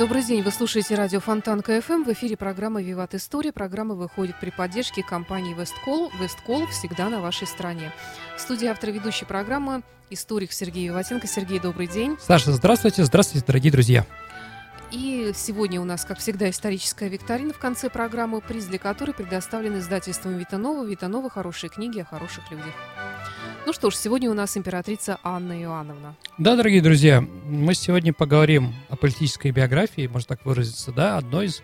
Добрый день, вы слушаете радио Фонтанка FM. В эфире программа «Виват История». Программа выходит при поддержке компании «Весткол». «Весткол» всегда на вашей стороне. В студии автор ведущей программы историк Сергей Виватенко. Сергей, добрый день. Саша, здравствуйте, здравствуйте, дорогие друзья. И сегодня у нас, как всегда, историческая викторина в конце программы, приз для которой предоставлен издательством Витанова. Витанова «Хорошие книги о хороших людях». Ну что ж, сегодня у нас императрица Анна Иоанновна. Да, дорогие друзья, мы сегодня поговорим о политической биографии, можно так выразиться, да, одной из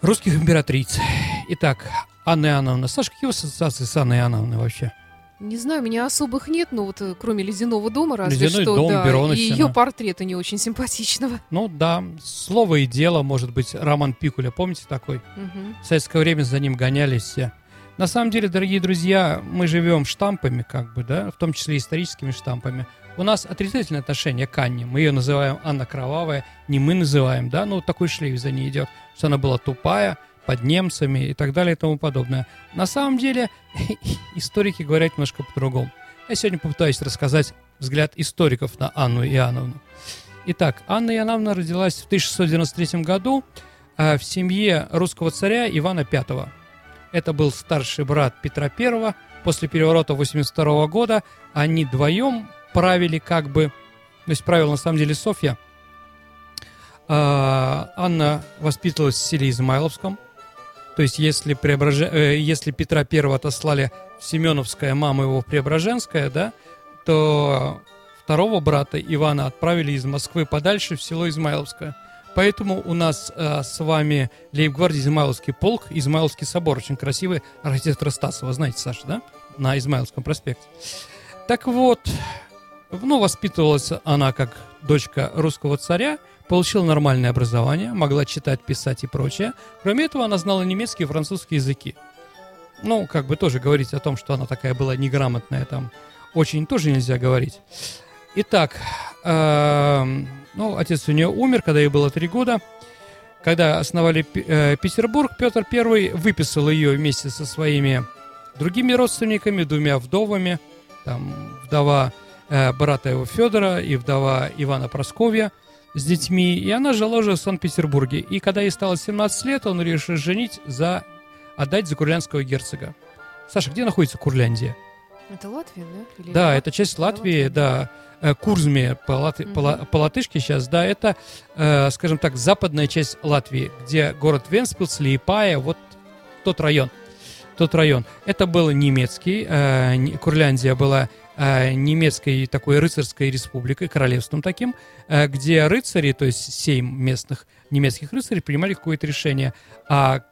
русских императриц. Итак, Анна Иоанновна. Саша, какие у вас ассоциации с Анной Иоанновной вообще? Не знаю, у меня особых нет, но вот э, кроме ледяного дома, разве Ледяной что, дом, да, и Бероновщина. ее портрета не очень симпатичного. Ну да, слово и дело, может быть, Роман Пикуля, помните такой? Мгм. В советское время за ним гонялись все. На самом деле, дорогие друзья, мы живем штампами, как бы, да, в том числе историческими штампами. У нас отрицательное отношение к Анне. Мы ее называем Анна Кровавая, не мы называем, да, вот такой шлейф за ней идет, что она была тупая, под немцами и так далее и тому подобное. На самом деле, историки говорят немножко по-другому. Я сегодня попытаюсь рассказать взгляд историков на Анну Иоанновну. Итак, Анна Иоанновна родилась в 1693 году э, в семье русского царя Ивана V. Это был старший брат Петра I. После переворота 82 года они вдвоем правили как бы, то есть правила на самом деле Софья. А, Анна воспитывалась в селе Измайловском. То есть если, Преображе- э, если Петра I отослали в Семеновское, мама его в Преображенское, да, то второго брата Ивана отправили из Москвы подальше в село Измайловское. Поэтому у нас э, с вами лейб-гвардии Измайловский полк, Измайловский собор, очень красивый, архитектора Стасова, знаете, Саша, да? На Измайловском проспекте. Так вот, ну, воспитывалась она как дочка русского царя, получила нормальное образование, могла читать, писать и прочее. Кроме этого, она знала немецкий и французский языки. Ну, как бы тоже говорить о том, что она такая была неграмотная, там очень тоже нельзя говорить. Итак, эм, ну, отец у нее умер, когда ей было три года. Когда основали э, Петербург, Петр I выписал ее вместе со своими другими родственниками, двумя вдовами. Там вдова э, брата его Федора и вдова Ивана Просковья с детьми. И она жила уже в Санкт-Петербурге. И когда ей стало 17 лет, он решил женить за... отдать за курлянского герцога. Саша, где находится Курляндия? Это Латвия, да? Или Да, это часть Латвии, Латвия. да. Э, Курзме по, латы- по ла- Мгм. по латышке сейчас, да, это, э, скажем так, западная часть Латвии, где город Венспилс, Лиепая, вот тот район. Тот район. Это был немецкий, э, Курляндия была э, немецкой такой рыцарской республикой, королевством таким, э, где рыцари, то есть семь местных немецких рыцарей принимали какое-то решение, а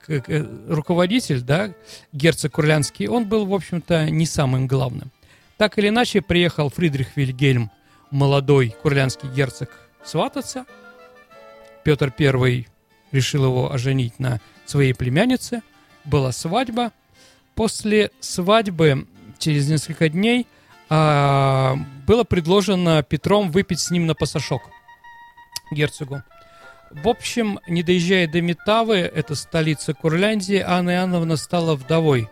руководитель, да, герцог Курлянский, он был, в общем-то, не самым главным. Так или иначе, приехал Фридрих Вильгельм, молодой курлянский герцог, свататься. Петр I решил его оженить на своей племяннице. Была свадьба. После свадьбы, через несколько дней, а, было предложено Петром выпить с ним на пасашок герцогу. В общем, не доезжая до Метавы, это столица Курляндии, Анна Иоанновна стала вдовой.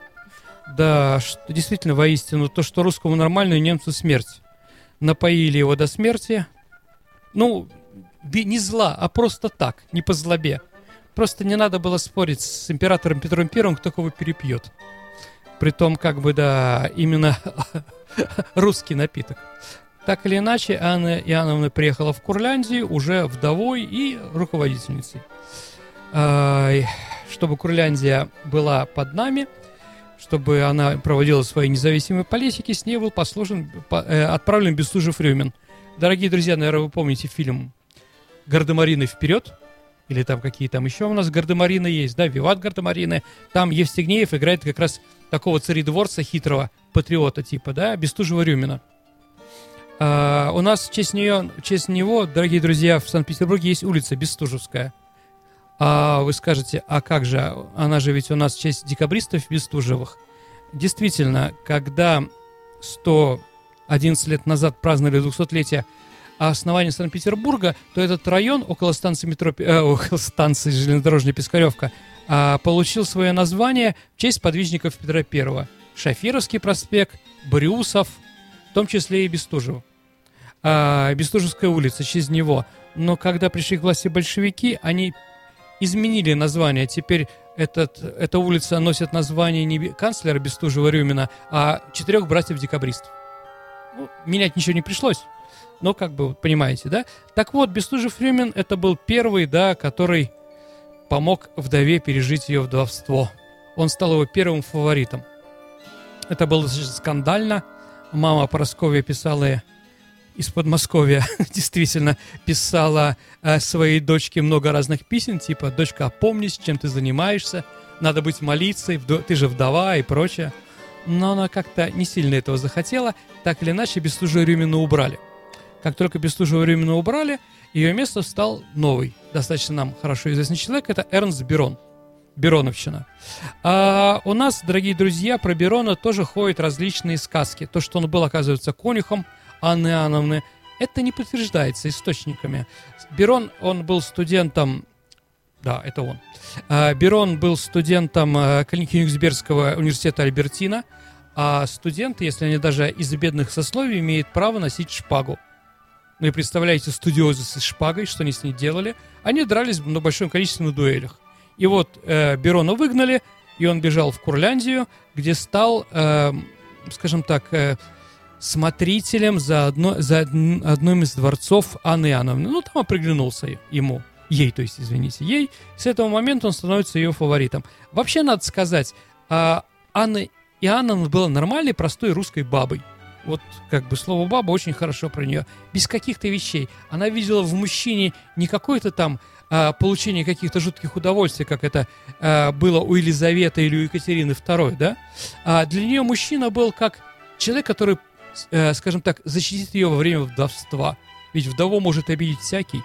Да, что, действительно, воистину, то, что русскому нормально, немцу смерть. Напоили его до смерти. Ну, не зла, а просто так, не по злобе. Просто не надо было спорить с императором Петром Первым, кто кого перепьет. Притом, как бы, да, именно русский напиток. Так или иначе, Анна Иоанновна приехала в Курляндию уже вдовой и руководительницей. Чтобы Курляндия была под нами, чтобы она проводила свои независимые политики, с ней был послужен, по- э, отправлен Бестужев Рюмин. Дорогие друзья, наверное, вы помните фильм «Гардемарины вперед», или там какие там еще у нас гардемарины есть, да, Виват гардемарины. Там Евстигнеев играет как раз такого царедворца хитрого, патриота типа, да, Бестужева Рюмина. А, у нас в честь, нее, в честь него, дорогие друзья, в Санкт-Петербурге есть улица Бестужевская. А вы скажете, а как же, она же ведь у нас в честь декабристов Бестужевых. Действительно, когда 111 лет назад праздновали 200-летие основания Санкт-Петербурга, то этот район около станции метро, э, около станции железнодорожная Пискаревка э, получил свое название в честь подвижников Петра I. Шафировский проспект, Брюсов, в том числе и Бестужев. А, Бестужевская улица через него. Но когда пришли к власти большевики, они изменили название. Теперь этот, эта улица носит название не канцлера Бестужева-Рюмина, а четырех братьев-декабристов. Ну, менять ничего не пришлось. Но, как бы, понимаете, да? Так вот, Бестужев-Рюмин это был первый, да, который помог вдове пережить ее вдовство. Он стал его первым фаворитом. Это было скандально. Мама Поросковья писала из Подмосковья действительно писала э, своей дочке много разных писем, типа «Дочка, опомнись, чем ты занимаешься, надо быть молиться, ты же вдова» и прочее. Но она как-то не сильно этого захотела, так или иначе Бестужеву Рюмину убрали. Как только Бестужеву Рюмину убрали, ее место стал новый, достаточно нам хорошо известный человек, это Эрнст Берон. Бероновщина. А у нас, дорогие друзья, про Берона тоже ходят различные сказки. То, что он был, оказывается, конюхом, Анны Иоанновны, это не подтверждается источниками. Берон, он был студентом, да, это он. А, Берон был студентом э, Кёнигсбергского университета Альбертина, а студенты, если они даже из бедных сословий, имеют право носить шпагу. Ну и представляете, студиозы с шпагой, что они с ней делали? Они дрались на большом количестве на дуэлях. И вот э, Берона выгнали, и он бежал в Курляндию, где стал, э, скажем так, э, смотрителем за, одно, за одним из дворцов Анны Иоанновны. Ну, там оприглянулся ему. Ей, то есть, извините, ей. С этого момента он становится ее фаворитом. Вообще, надо сказать, а, Анна Иоанновна была нормальной, простой русской бабой. Вот как бы слово баба очень хорошо про нее. Без каких-то вещей. Она видела в мужчине не какое-то там а, получение каких-то жутких удовольствий, как это а, было у Елизаветы или у Екатерины II, да? А для нее мужчина был как человек, который э, скажем так, защитит ее во время вдовства. Ведь вдову может обидеть всякий.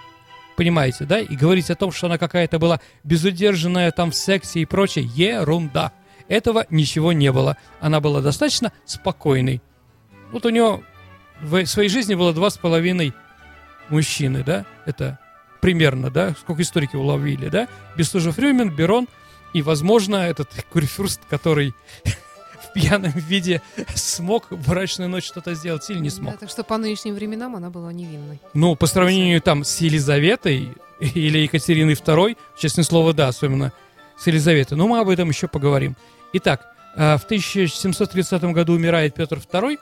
Понимаете, да? И говорить о том, что она какая-то была безудержанная там в сексе и прочее, ерунда. Этого ничего не было. Она была достаточно спокойной. Вот у нее в своей жизни было два с половиной мужчины, да? Это примерно, да? Сколько историки уловили, да? Бестужев Рюмин, Берон и, возможно, этот Курфюрст, который в пьяном виде смог в брачную ночь что-то сделать или не смог. Да, так что по нынешним временам она была невинной. Ну, по сравнению там с Елизаветой или Екатериной II, честное слово, да, особенно с Елизаветой. Но мы об этом еще поговорим. Итак, э, в 1730 году умирает Петр II,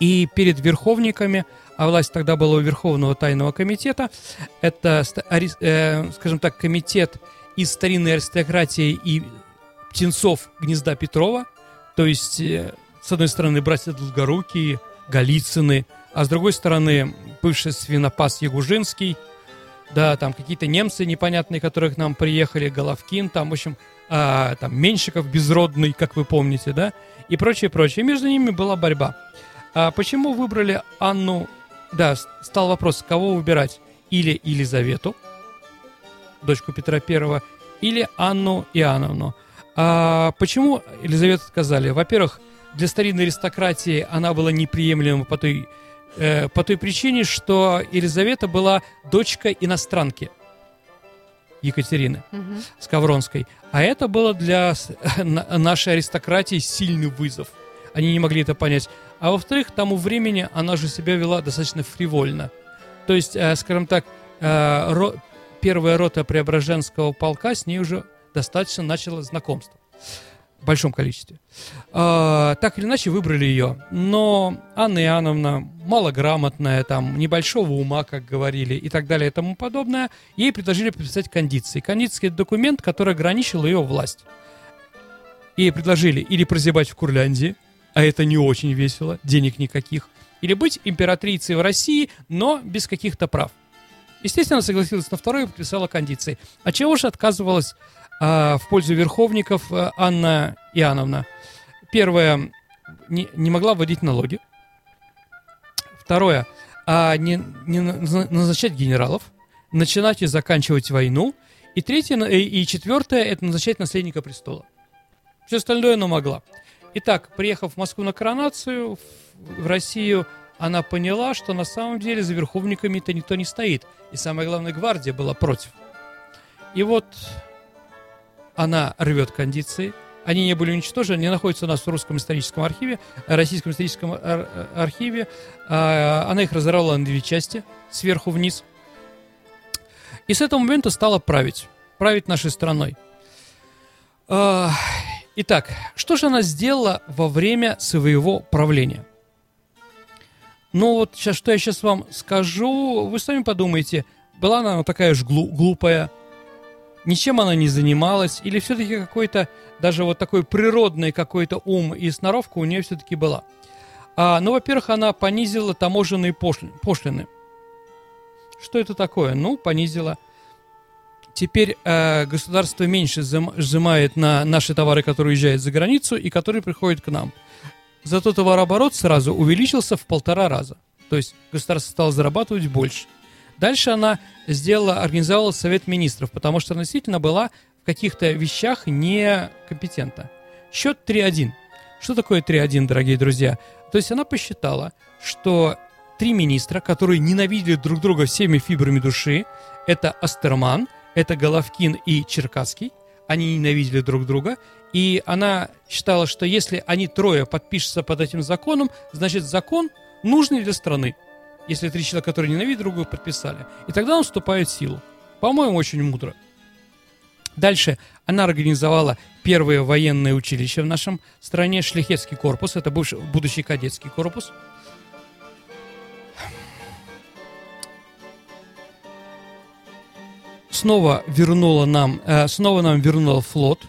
и перед верховниками, а власть тогда была у Верховного Тайного Комитета, это, э, скажем так, комитет из старинной аристократии и птенцов гнезда Петрова, то есть, э, с одной стороны, братья Долгорукие, Голицыны, а с другой стороны, бывший свинопас Ягужинский, да, там какие-то немцы непонятные, которые к нам приехали, Головкин, там, в общем, а, там Меньшиков безродный, как вы помните, да, и прочее, прочее. между ними была борьба. А почему выбрали Анну? Да, стал вопрос, кого выбирать? Или Елизавету, дочку Петра Первого, или Анну Иоанновну. А почему Елизавету отказали? Во-первых, для старинной аристократии она была неприемлема по той, э, по той причине, что Елизавета была дочка иностранки Екатерины угу. Скавронской. А это было для нашей аристократии сильный вызов. Они не могли это понять. А во-вторых, тому времени она же себя вела достаточно фривольно. То есть, э, скажем так, э, ро, первая рота Преображенского полка с ней уже достаточно начало знакомство в большом количестве. А, так или иначе выбрали ее. Но Анна Иоанновна малограмотная, там, небольшого ума, как говорили, и так далее и тому подобное, ей предложили подписать кондиции. Кондиции – это документ, который ограничил ее власть. Ей предложили или прозябать в Курляндии, а это не очень весело, денег никаких, или быть императрицей в России, но без каких-то прав. Естественно, согласилась на второе и подписала кондиции. А чего же отказывалась а, в пользу верховников э, Анна Иоанновна. Первое, не, не могла вводить налоги. Второе, а не, не назначать генералов, начинать и заканчивать войну. И третье, на- и четвертое, это назначать наследника престола. Все остальное она могла. Итак, приехав в Москву на коронацию, в Россию, она поняла, что на самом деле за верховниками-то никто не стоит. И самое главное, гвардия была против. И вот она рвет кондиции. Они не были уничтожены, они находятся у нас в русском историческом архиве, э, российском историческом ар- э, архиве. А, Она их разорвала на две части, сверху вниз. И с этого момента стала править. Править нашей страной. А, Итак, что же она сделала во время своего правления? Ну вот, сейчас, что я сейчас вам скажу, вы сами подумайте, была она такая же глу- глупая, ничем она не занималась, или все-таки какой-то, даже вот такой природный какой-то ум и сноровка у нее все-таки была. А, ну, во-первых, она понизила таможенные пошли- пошлины. Что это такое? Ну, понизила. Теперь э, государство меньше сжимает на наши товары, которые уезжают за границу и которые приходят к нам. Зато товарооборот сразу увеличился в полтора раза. То есть государство стало зарабатывать больше. Дальше она сделала, организовала совет министров, потому что она действительно была в каких-то вещах некомпетентна. Счет 3-1. Что такое 3-1, дорогие друзья? То есть она посчитала, что три министра, которые ненавидели друг друга всеми фибрами души, это Астерман, это Головкин и Черкасский, они ненавидели друг друга, и она считала, что если они трое подпишутся под этим законом, значит закон нужный для страны. Если три человека, которые ненавидят друг друга, подписали. И тогда он вступает в силу. По-моему, очень мудро. Дальше она организовала первое военное училище в нашем стране, шляхетский корпус, это бывший, будущий кадетский корпус. Снова вернула нам, э, снова нам вернула флот.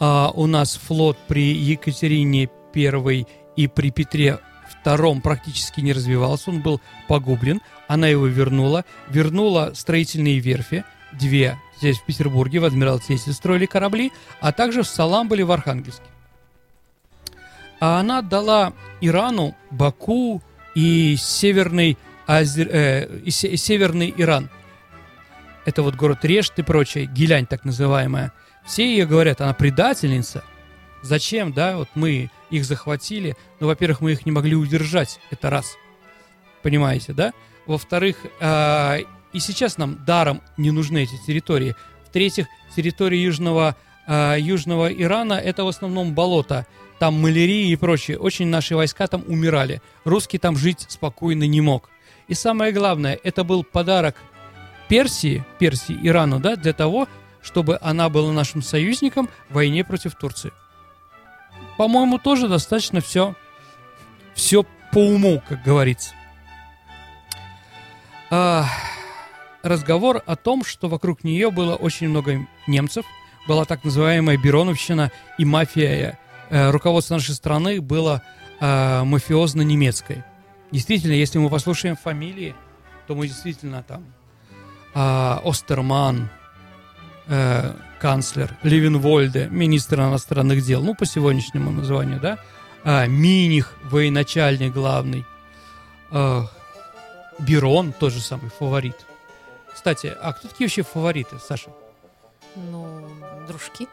А, у нас флот при Екатерине I и при Петре II практически не развивался, он был погублен. Она его вернула, вернула строительные верфи, две здесь в Петербурге, в Адмиралтействе строили корабли, а также в Саламболе в Архангельске. А она дала Ирану, Баку и Северный, Азер- э, и Северный Иран. Это вот город Решт и прочее, Гилянь так называемая. Все ее говорят, она предательница. Зачем, да, вот мы их захватили. Ну, во-первых, мы их не могли удержать, это раз. Понимаете, да? Во-вторых, а, и сейчас нам даром не нужны эти территории. В-третьих, территория южного, а, южного Ирана это в основном болото. Там малярия и прочее. Очень наши войска там умирали. Русский там жить спокойно не мог. И самое главное, это был подарок Персии, Персии, Ирану, да, для того, чтобы она была нашим союзником в войне против Турции. По-моему, тоже достаточно все, все по уму, как говорится. А, разговор о том, что вокруг нее было очень много немцев, была так называемая Бероновщина и мафия. Э, руководство нашей страны было э, мафиозно-немецкой. Действительно, если мы послушаем фамилии, то мы действительно там а, Остерман, э, канцлер, Левенвольде, министр иностранных дел, ну, по сегодняшнему названию, да, а, Миних, военачальник главный, а, Берон, тот же самый фаворит. Кстати, а кто такие вообще фавориты, Саша? Ну, дружки.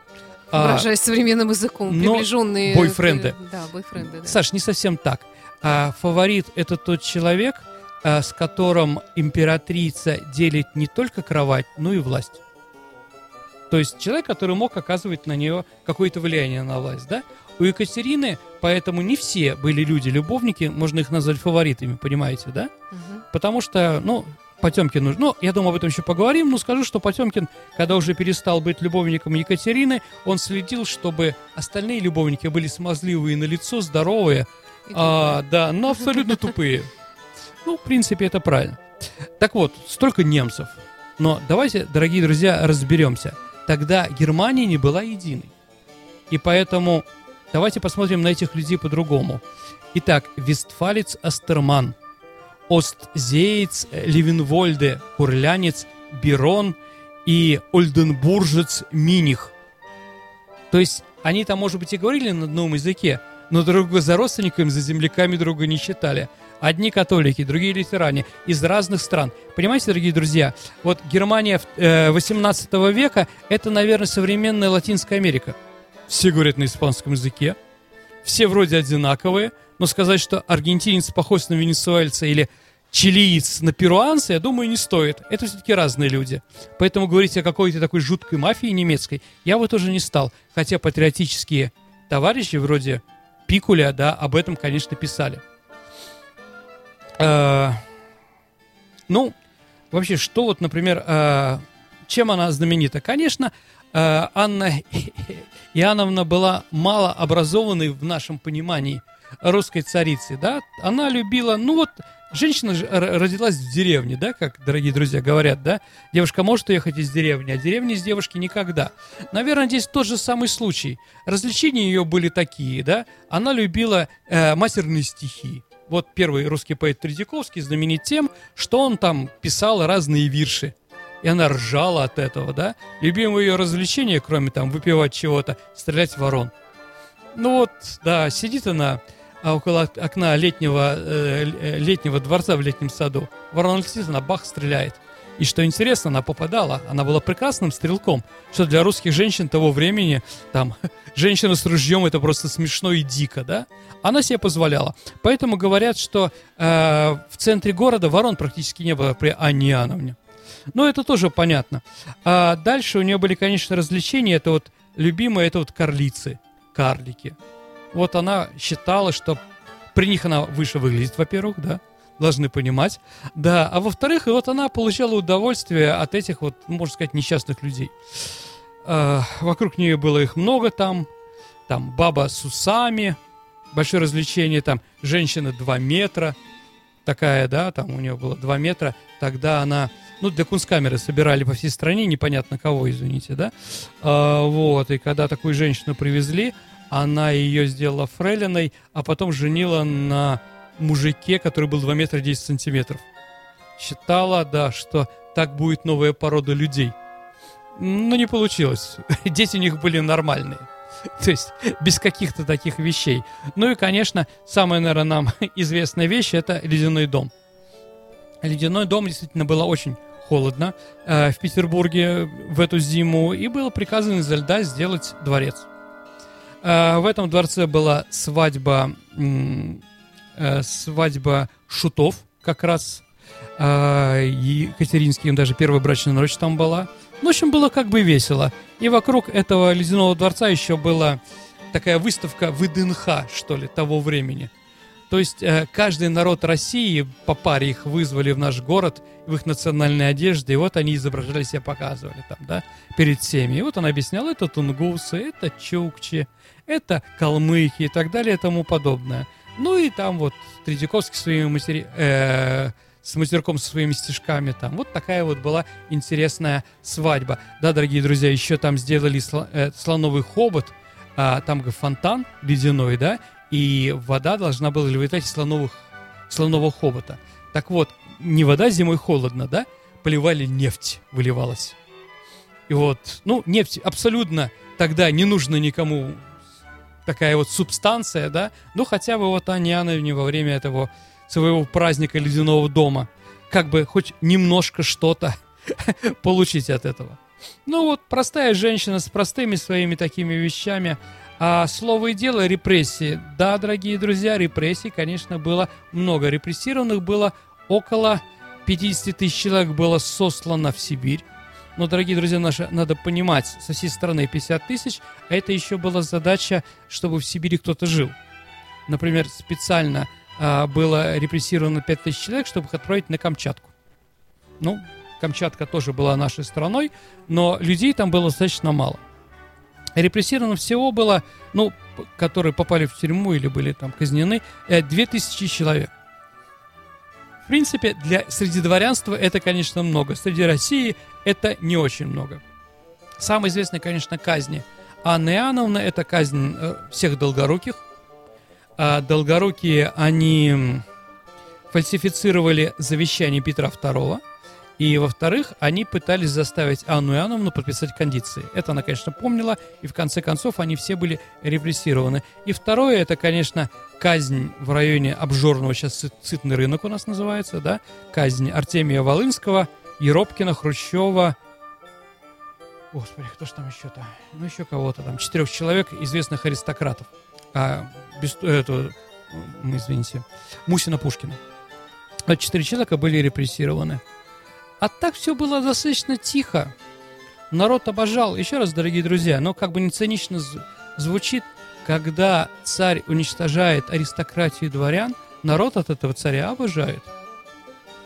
А, Выражаясь современным языком, но приближенные... бойфренды. к- Да, бойфренды, да. Саш, не совсем так. А, фаворит это тот человек, а, с которым императрица делит не только кровать, но и власть. То есть человек, который мог оказывать на нее какое-то влияние на власть, да? У Екатерины, поэтому не все были люди-любовники, можно их назвать фаворитами, понимаете, да? Мгм. Потому что, ну, Потемкин, ну, я думаю, об этом еще поговорим, но скажу, что Потемкин, когда уже перестал быть любовником Екатерины, он следил, чтобы остальные любовники были смазливые на лицо, здоровые, а, да, но абсолютно тупые. Ну, в принципе, это правильно. Так вот, столько немцев. Но давайте, дорогие друзья, разберемся. Тогда Германия не была единой. И поэтому давайте посмотрим на этих людей по-другому. Итак, Вестфалец Астерман, Остзеец Левенвольде, Курлянец Берон и Ольденбуржец Миних. То есть они там, может быть, и говорили на одном языке, но друг за родственниками, за земляками друга не считали. Одни католики, другие лютеране из разных стран. Понимаете, дорогие друзья, вот Германия э, 18 века – это, наверное, современная Латинская Америка. Все говорят на испанском языке, все вроде одинаковые, но сказать, что аргентинец похож на венесуэльца или чилиец на перуанца, я думаю, не стоит. Это все-таки разные люди. Поэтому говорить о какой-то такой жуткой мафии немецкой я бы тоже не стал. Хотя патриотические товарищи вроде Пикуля, да, об этом, конечно, писали. Э, ну, вообще, что вот, например, э, чем она знаменита? Конечно, э, Анна Иоанновна была малообразованной в нашем понимании русской царицы, да? Она любила, ну вот, Женщина родилась в деревне, да, как дорогие друзья говорят, да? Девушка может уехать из деревни, а деревни из девушки никогда. Наверное, здесь тот же самый случай. Развлечения ее были такие, да? Она любила э, матерные стихи. Вот первый русский поэт Тредяковский знаменит тем, что он там писал разные вирши. И она ржала от этого, да? Любимое ее развлечение, кроме там выпивать чего-то, стрелять в ворон. Ну вот, да, сидит она а около окна летнего, э, летнего дворца в летнем саду. Ворона летит, она бах стреляет. И что интересно, она попадала, она была прекрасным стрелком, что для русских женщин того времени, там, женщина с ружьем это просто смешно и дико, да? Она себе позволяла. Поэтому говорят, что э, в центре города ворон практически не было при Анне Иоанновне. Но это тоже понятно. А дальше у нее были, конечно, развлечения. Это вот любимые, это вот карлицы, карлики. Вот она считала, что при них она выше выглядит, во-первых, да, должны понимать. Да, а во-вторых, вот она получала удовольствие от этих вот, можно сказать, несчастных людей. Э, вокруг нее было их много там, там баба с усами, большое развлечение, там женщина 2 метра, такая, да, там у нее было 2 метра, тогда она, ну, для кунсткамеры собирали по всей стране, непонятно кого, извините, да, а, вот, и когда такую женщину привезли, она ее сделала фрейлиной, а потом женила на мужике, который был 2 метра 10 сантиметров. Считала, да, что так будет новая порода людей. Но не получилось. Дети у них были нормальные. То есть без каких-то таких вещей. Ну и, конечно, самая, наверное, нам известная вещь – это ледяной дом. Ледяной дом действительно было очень холодно э, в Петербурге в эту зиму, и было приказано из льда сделать дворец. Э, в этом дворце была свадьба, э, свадьба шутов, как раз. Э, Екатеринским даже первая брачная ночь там была. В общем, было как бы весело. И вокруг этого ледяного дворца еще была такая выставка ВДНХ, что ли, того времени. То есть э, каждый народ России, по паре их вызвали в наш город в их национальной одежде, и вот они изображали себя, показывали там, да, перед всеми. И вот он объяснял, это тунгусы, это чукчи, это калмыки и так далее и тому подобное. Ну и там вот Третьяковский своими матери... э, с матерком со своими стишками там. Вот такая вот была интересная свадьба. Да, дорогие друзья, еще там сделали сло, э, слоновый хобот, а, там фонтан ледяной, да, и вода должна была вылетать из слоновых, слонового хобота. Так вот, не вода зимой холодно, да, поливали нефть, выливалась. И вот, ну, нефть абсолютно тогда не нужно никому такая вот субстанция, да, ну хотя бы вот Анне Иоанновне во время этого своего праздника ледяного дома, как бы хоть немножко что-то получить от этого. Ну вот, простая женщина с простыми своими такими вещами. А слово и дело репрессии. Да, дорогие друзья, репрессий, конечно, было много. Репрессированных было около 50 тысяч человек было сослано в Сибирь. Но, дорогие друзья наши, надо понимать, со всей страны 50 тысяч, а это еще была задача, чтобы в Сибири кто-то жил. Например, специально было репрессировано 5 тысяч человек, чтобы их отправить на Камчатку. Ну, Камчатка тоже была нашей страной, но людей там было достаточно мало. Репрессировано всего было, ну, которые попали в тюрьму или были там казнены, 2000 э, человек принципе, для, среди дворянства это, конечно, много. Среди России это не очень много. Самая известная, конечно, казни Анны Иоанновны – это казнь э, всех долгоруких. А долгорукие, они фальсифицировали завещание Петра II, и, во-вторых, они пытались заставить Анну Иоанновну подписать кондиции. Это она, конечно, помнила, и в конце концов они все были репрессированы. И второе, это, конечно, казнь в районе Обжорного, сейчас Сытный рынок у нас называется, да, казнь Артемия Волынского, Еропкина, Хрущева, Господи, кто ж там еще-то? Ну, еще кого-то там. Четырех человек, известных аристократов. А, без, эту, м, извините, Мусина Пушкина. А четыре человека были репрессированы. А так все было достаточно тихо. Народ обожал. Еще раз, дорогие друзья, но как бы не цинично звучит, когда царь уничтожает аристократию дворян, народ от этого царя обожает.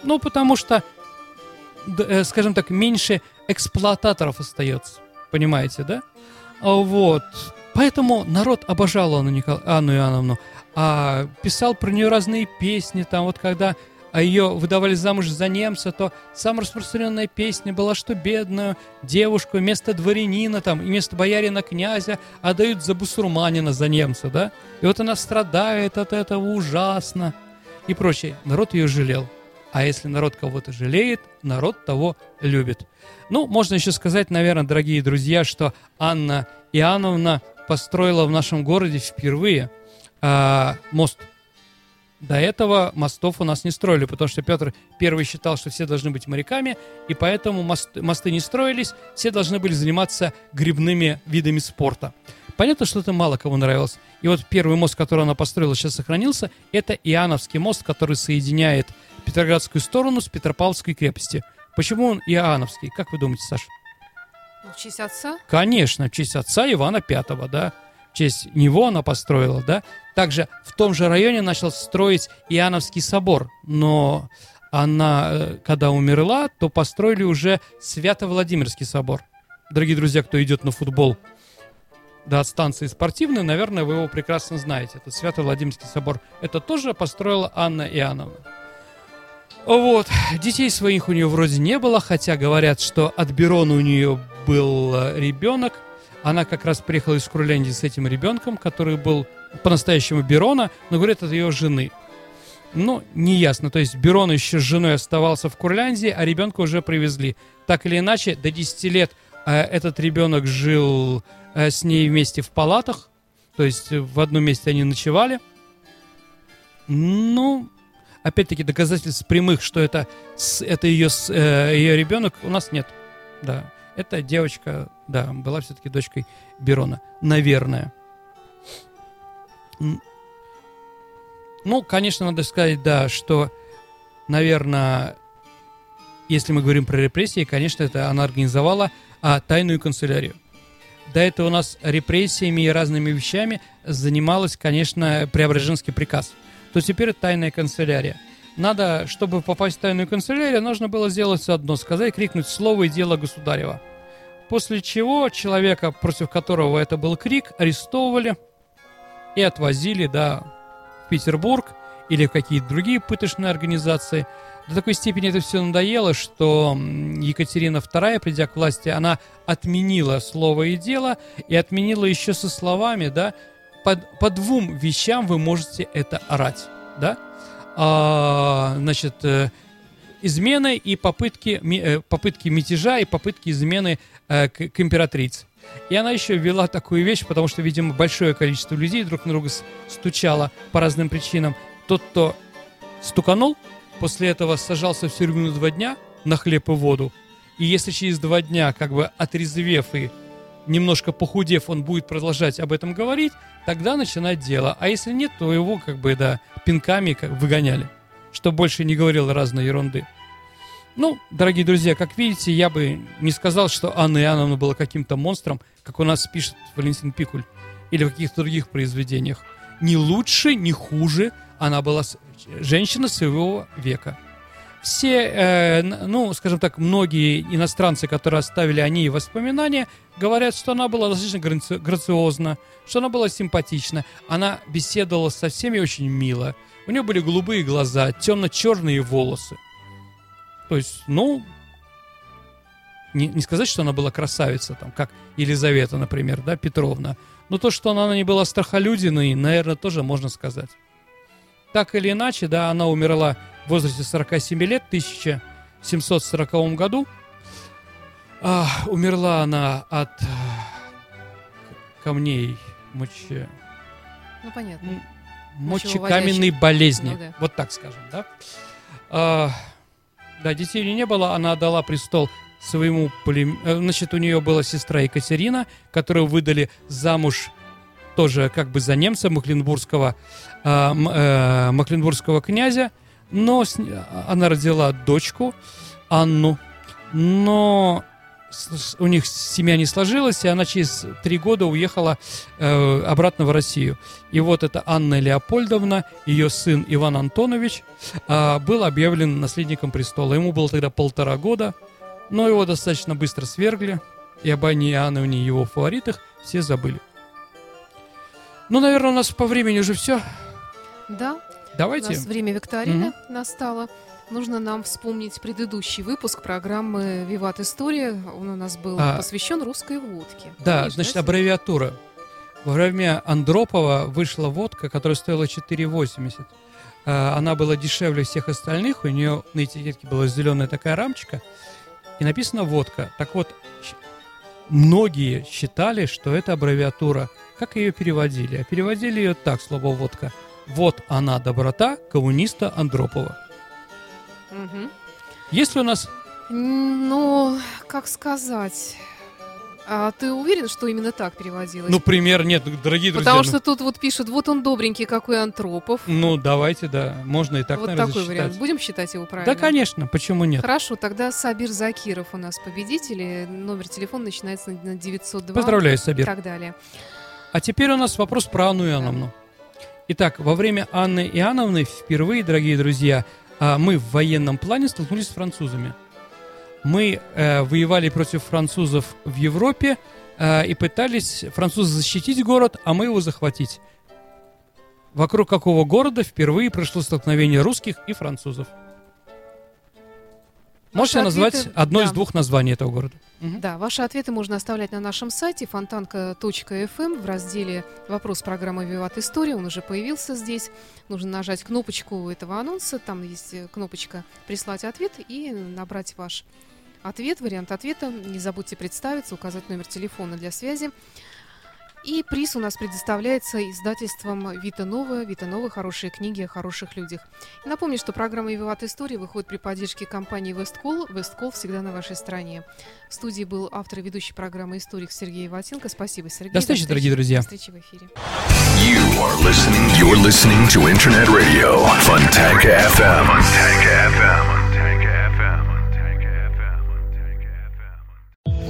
Ну, потому что, э, скажем так, меньше эксплуататоров остается. Понимаете, да? А Вот. Поэтому народ обожал Анну, Никол... Анну Иоанновну. А писал про нее разные песни. Там вот когда а ее выдавали замуж за немца, то самая распространенная песня была, что бедную девушку вместо дворянина там, и вместо боярина князя отдают за бусурманина, за немца, да? И вот она страдает от этого ужасно и прочее. Народ ее жалел. А если народ кого-то жалеет, народ того любит. Ну, можно еще сказать, наверное, дорогие друзья, что Анна Иоанновна построила в нашем городе впервые а, мост. До этого мостов у нас не строили, потому что Петр первый считал, что все должны быть моряками, и поэтому мост- мосты не строились, все должны были заниматься грибными видами спорта. Понятно, что это мало кому нравилось. И вот первый мост, который она построила, сейчас сохранился, это Иоанновский мост, который соединяет Петроградскую сторону с Петропавловской крепости. Почему он Иоанновский? Как вы думаете, Саша? В честь отца? Конечно, в честь отца Ивана Пятого, да. В честь него она построила, да. Также в том же районе начал строить Иоанновский собор, но она, э, когда умерла, то построили уже Свято-Владимирский собор. Дорогие друзья, кто идет на футбол до от станции спортивной, наверное, вы его прекрасно знаете. Это Свято-Владимирский собор. Это тоже построила Анна Иоанновна. Вот. Детей своих у нее вроде не было, хотя говорят, что от Берона у нее был э, ребенок. Она как раз приехала из Курляндии с этим ребенком, который был по-настоящему Берона, но говорят, от ее жены. Ну, неясно. То есть Берон еще с женой оставался в Курляндии, а ребенка уже привезли. Так или иначе, до 10 лет э, этот ребенок жил э, с ней вместе в палатах. То есть в одном месте они ночевали. Ну, опять-таки, доказательств прямых, что это, это ее, э, ее ребенок, у нас нет. Да. Эта девочка, да, была все-таки дочкой Берона. Наверное. Ну, конечно, надо сказать, да, что, наверное, если мы говорим про репрессии, конечно, это она организовала а, тайную канцелярию. До этого у нас репрессиями и разными вещами занималась, конечно, Преображенский приказ. То теперь тайная канцелярия. Надо, чтобы попасть в тайную канцелярию, нужно было сделать одно, сказать, крикнуть слово и дело государева. После чего человека, против которого это был крик, арестовывали и отвозили, да, в Петербург или в какие-то другие пыточные организации. До такой степени это все надоело, что Екатерина II, придя к власти, она отменила слово и дело, и отменила еще со словами, да, по, по двум вещам вы можете это орать, да? А, значит, э, измены и попытки, э, попытки мятежа и попытки измены э, к, к императрице. И она еще ввела такую вещь, потому что, видимо, большое количество людей друг на друга стучало по разным причинам. Тот, кто стуканул, после этого сажался в тюрьму на два дня на хлеб и воду. И если через два дня, как бы отрезвев и немножко похудев, он будет продолжать об этом говорить, тогда начинать дело. А если нет, то его, как бы, да, пинками как выгоняли, чтобы больше не говорил разной ерунды. Ну, дорогие друзья, как видите, я бы не сказал, что Анна Иоанновна была каким-то монстром, как у нас пишет Валентин Пикуль, или в каких-то других произведениях. Ни лучше, ни хуже она была женщина своего века. Все, э, ну, скажем так, многие иностранцы, которые оставили о ней воспоминания, говорят, что она была достаточно граци- грациозна, что она была симпатична. Она беседовала со всеми очень мило. У нее были голубые глаза, темно-черные волосы. То есть, ну, не, не сказать, что она была красавица, там, как Елизавета, например, да, Петровна. Но то, что она не была страхолюдиной, наверное, тоже можно сказать. Так или иначе, да, она умерла в возрасте 47 лет, в 1740 году. А, умерла она от а, камней моче... Ну, понятно. Мочекаменной болезни. Ну да. Вот так скажем, да? А, да, детей у нее не было, она отдала престол своему плем... э, Значит, у нее была сестра Екатерина, которую выдали замуж тоже как бы за немца Махленбургского, а, м- э, Махленбургского князя, но с- она родила дочку Анну, но у них семья не сложилась, и она через три года уехала э, обратно в Россию. И вот эта Анна Леопольдовна, ее сын Иван Антонович, а, был объявлен наследником престола. Ему было тогда полтора года, но его достаточно быстро свергли, и об Анне Иоанновне и его фаворитах все забыли. Ну, наверное, у нас по времени уже все. Да, у Давайте. нас время викторины настало. Нужно нам вспомнить предыдущий выпуск программы «Виват История». Он у нас был А. посвящен русской водке. Да, Помнишь, значит, Сергей? аббревиатура. Во время Андропова вышла водка, которая стоила 4,80. А, Она была дешевле всех остальных, у нее на этикетке была зеленая такая рамочка, и написано водка. Так вот, многие считали, что это аббревиатура. Как ее переводили? А переводили ее так, слово водка. Вот она, доброта коммуниста Андропова. Мгм. Есть ли у нас... Ну, как сказать... А ты уверен, что именно так переводилось? Ну, пример нет, дорогие друзья. Потому ну- что тут вот пишут, вот он добренький, какой Антропов. Ну, давайте, да. Можно и так, вот наверное, такой засчитать. вариант. Будем считать его правильно? Да, конечно, почему нет? Хорошо, тогда Сабир Закиров у нас победитель. и Номер телефона начинается на на 902. Поздравляю, И Сабир. так далее. А теперь у нас вопрос про Анну Иоанновну. Итак, во время Анны Иоанновны впервые, дорогие друзья, а, мы в военном плане столкнулись с французами. Мы э, воевали против французов в Европе э, и пытались французы защитить город, а мы его захватить. Вокруг какого города впервые прошло столкновение русских и французов? Можете Ваши назвать ответы- одно из да. двух названий этого города? Мгм. Да, ваши ответы можно оставлять на нашем сайте фонтанка.фм в разделе «Вопрос программы «Виват История». Он уже появился здесь. Нужно нажать кнопочку этого анонса. Там есть э, кнопочка «Прислать ответ» и набрать ваш ответ, вариант ответа. Не забудьте представиться, указать номер телефона для связи. И приз у нас предоставляется издательством Вита Нова. Вита Нова – хорошие книги о хороших людях. И напомню, что программа «Виват История» выходит при поддержке компании «Весткол». «Весткол» всегда на вашей стороне. В студии был автор и ведущий программы «Историк» Сергей Ватенко. Спасибо, Сергей. До встречи, дорогие друзья. До встречи в эфире. You are listening. You're listening to Internet Radio Fontanka FM. Fontanka FM.